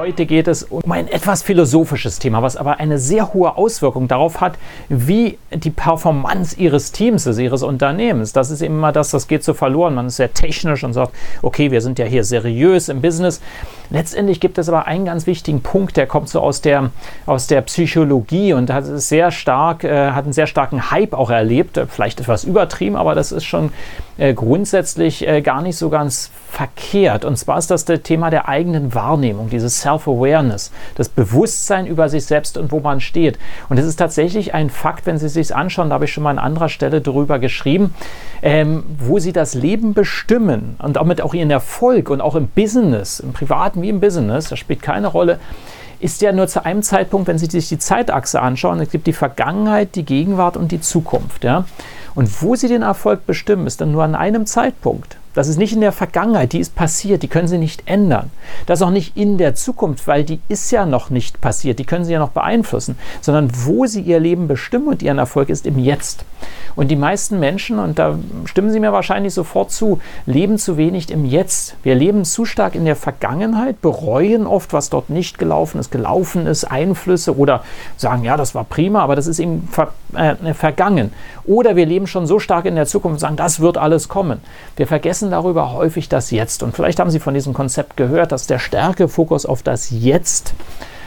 Heute geht es um ein etwas philosophisches Thema, was aber eine sehr hohe Auswirkung darauf hat, wie die Performance Ihres Teams ist, Ihres Unternehmens. Das ist immer das, das geht so verloren. Man ist sehr technisch und sagt, okay, wir sind ja hier seriös im Business. Letztendlich gibt es aber einen ganz wichtigen Punkt, der kommt so aus der, aus der Psychologie und hat sehr stark, äh, hat einen sehr starken Hype auch erlebt. Vielleicht etwas übertrieben, aber das ist schon äh, grundsätzlich äh, gar nicht so ganz verkehrt. Und zwar ist das das Thema der eigenen Wahrnehmung, dieses Self-Awareness, das Bewusstsein über sich selbst und wo man steht. Und es ist tatsächlich ein Fakt, wenn Sie sich anschauen, da habe ich schon mal an anderer Stelle darüber geschrieben, ähm, wo Sie das Leben bestimmen und damit auch Ihren Erfolg und auch im Business, im privaten wie im Business, das spielt keine Rolle, ist ja nur zu einem Zeitpunkt, wenn Sie sich die Zeitachse anschauen, es gibt die Vergangenheit, die Gegenwart und die Zukunft. Ja? Und wo Sie den Erfolg bestimmen, ist dann nur an einem Zeitpunkt. Das ist nicht in der Vergangenheit, die ist passiert, die können Sie nicht ändern. Das ist auch nicht in der Zukunft, weil die ist ja noch nicht passiert, die können Sie ja noch beeinflussen, sondern wo Sie Ihr Leben bestimmen und Ihren Erfolg ist im Jetzt. Und die meisten Menschen, und da stimmen Sie mir wahrscheinlich sofort zu, leben zu wenig im Jetzt. Wir leben zu stark in der Vergangenheit, bereuen oft, was dort nicht gelaufen ist, gelaufen ist, Einflüsse oder sagen, ja, das war prima, aber das ist eben ver äh, vergangen. Oder wir leben schon so stark in der Zukunft und sagen, das wird alles kommen. Wir vergessen darüber häufig das Jetzt. Und vielleicht haben Sie von diesem Konzept gehört, dass der stärke Fokus auf das Jetzt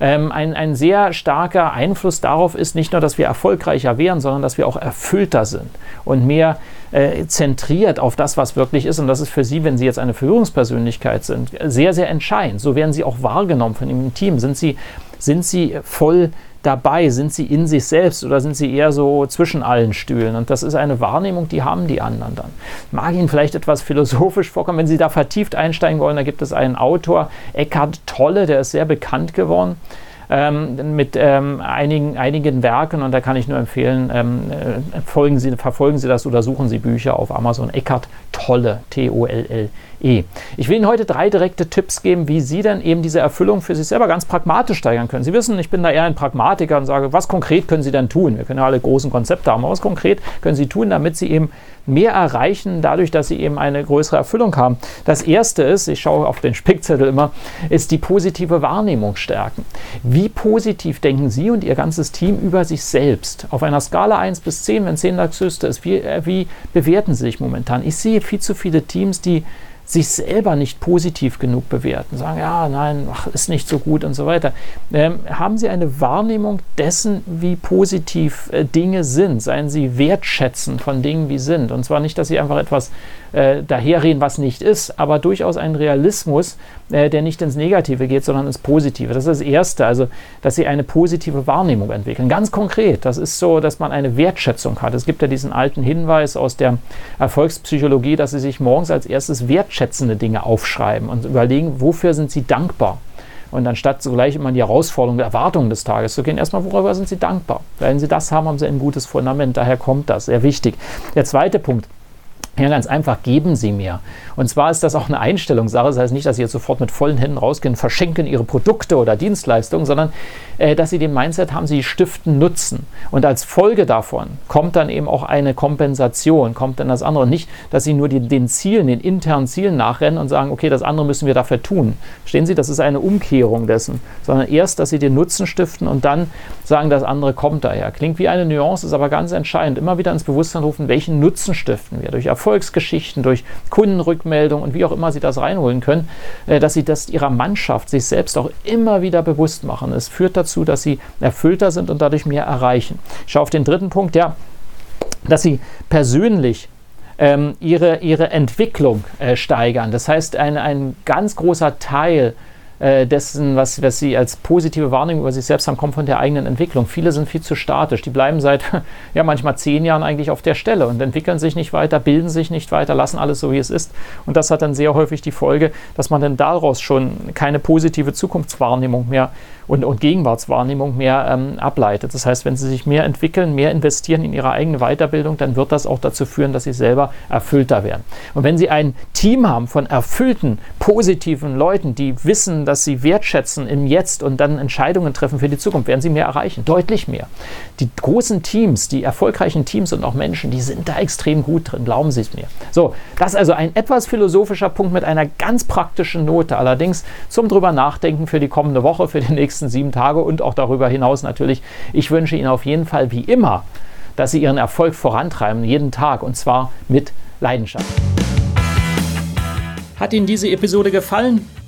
ähm, ein, ein sehr starker Einfluss darauf ist, nicht nur, dass wir erfolgreicher wären, sondern dass wir auch erfüllter sind und mehr äh, zentriert auf das, was wirklich ist. Und das ist für Sie, wenn Sie jetzt eine Führungspersönlichkeit sind, sehr, sehr entscheidend. So werden Sie auch wahrgenommen von Ihrem Team. Sind Sie, sind Sie voll dabei? Sind sie in sich selbst oder sind sie eher so zwischen allen Stühlen? Und das ist eine Wahrnehmung, die haben die anderen dann. Mag Ihnen vielleicht etwas philosophisch vorkommen, wenn Sie da vertieft einsteigen wollen, da gibt es einen Autor, Eckhard Tolle, der ist sehr bekannt geworden. Ähm, mit ähm, einigen, einigen Werken und da kann ich nur empfehlen, ähm, äh, Sie, verfolgen Sie das oder suchen Sie Bücher auf Amazon. Eckhart Tolle, T-O-L-L. E. Ich will Ihnen heute drei direkte Tipps geben, wie Sie dann eben diese Erfüllung für sich selber ganz pragmatisch steigern können. Sie wissen, ich bin da eher ein Pragmatiker und sage, was konkret können Sie denn tun? Wir können ja alle großen Konzepte haben, aber was konkret können Sie tun, damit Sie eben mehr erreichen, dadurch, dass Sie eben eine größere Erfüllung haben? Das erste ist, ich schaue auf den Spickzettel immer, ist die positive Wahrnehmung stärken. Positiv denken Sie und Ihr ganzes Team über sich selbst? Auf einer Skala 1 bis 10, wenn 10 das höchste ist, wie, äh, wie bewerten Sie sich momentan? Ich sehe viel zu viele Teams, die sich selber nicht positiv genug bewerten, sagen, ja, nein, ach, ist nicht so gut und so weiter. Ähm, haben Sie eine Wahrnehmung dessen, wie positiv äh, Dinge sind? Seien Sie wertschätzend von Dingen, wie sind. Und zwar nicht, dass Sie einfach etwas äh, daherreden, was nicht ist, aber durchaus einen Realismus, äh, der nicht ins Negative geht, sondern ins Positive. Das ist das Erste, also, dass Sie eine positive Wahrnehmung entwickeln. Ganz konkret, das ist so, dass man eine Wertschätzung hat. Es gibt ja diesen alten Hinweis aus der Erfolgspsychologie, dass Sie sich morgens als erstes wertschätzende Dinge aufschreiben und überlegen, wofür sind Sie dankbar. Und anstatt so gleich immer in die Herausforderungen, Erwartungen des Tages zu gehen, erstmal, worüber sind Sie dankbar? Wenn Sie das haben, haben Sie ein gutes Fundament. Daher kommt das. Sehr wichtig. Der zweite Punkt. Ja, ganz einfach, geben Sie mir. Und zwar ist das auch eine Einstellungssache. Das heißt nicht, dass Sie jetzt sofort mit vollen Händen rausgehen, verschenken Ihre Produkte oder Dienstleistungen, sondern äh, dass Sie den Mindset haben, Sie stiften Nutzen. Und als Folge davon kommt dann eben auch eine Kompensation, kommt dann das andere. Nicht, dass Sie nur die, den Zielen, den internen Zielen nachrennen und sagen, okay, das andere müssen wir dafür tun. Verstehen Sie, das ist eine Umkehrung dessen. Sondern erst, dass Sie den Nutzen stiften und dann sagen, das andere kommt daher. Klingt wie eine Nuance, ist aber ganz entscheidend. Immer wieder ins Bewusstsein rufen, welchen Nutzen stiften wir durch Erfolg Erfolgsgeschichten, durch Kundenrückmeldungen und wie auch immer Sie das reinholen können, äh, dass Sie das Ihrer Mannschaft, sich selbst auch immer wieder bewusst machen. Es führt dazu, dass Sie erfüllter sind und dadurch mehr erreichen. Ich schaue auf den dritten Punkt, ja, dass Sie persönlich ähm, ihre, ihre Entwicklung äh, steigern. Das heißt, ein, ein ganz großer Teil äh, dessen, was, was sie als positive Wahrnehmung über sich selbst haben, kommt von der eigenen Entwicklung. Viele sind viel zu statisch. Die bleiben seit ja manchmal zehn Jahren eigentlich auf der Stelle und entwickeln sich nicht weiter, bilden sich nicht weiter, lassen alles so, wie es ist. Und das hat dann sehr häufig die Folge, dass man dann daraus schon keine positive Zukunftswahrnehmung mehr und, und Gegenwartswahrnehmung mehr ähm, ableitet. Das heißt, wenn sie sich mehr entwickeln, mehr investieren in ihre eigene Weiterbildung, dann wird das auch dazu führen, dass sie selber erfüllter werden. Und wenn sie ein Team haben von erfüllten, positiven Leuten, die wissen, dass sie wertschätzen im Jetzt und dann Entscheidungen treffen für die Zukunft, werden sie mehr erreichen, deutlich mehr. Die großen Teams, die erfolgreichen Teams und auch Menschen, die sind da extrem gut drin, glauben Sie es mir. So, das ist also ein etwas philosophischer Punkt mit einer ganz praktischen Note, allerdings zum drüber nachdenken für die kommende Woche, für die nächsten nächsten sieben Tage und auch darüber hinaus natürlich. Ich wünsche Ihnen auf jeden Fall wie immer, dass Sie Ihren Erfolg vorantreiben, jeden Tag und zwar mit Leidenschaft. Hat Ihnen diese Episode gefallen?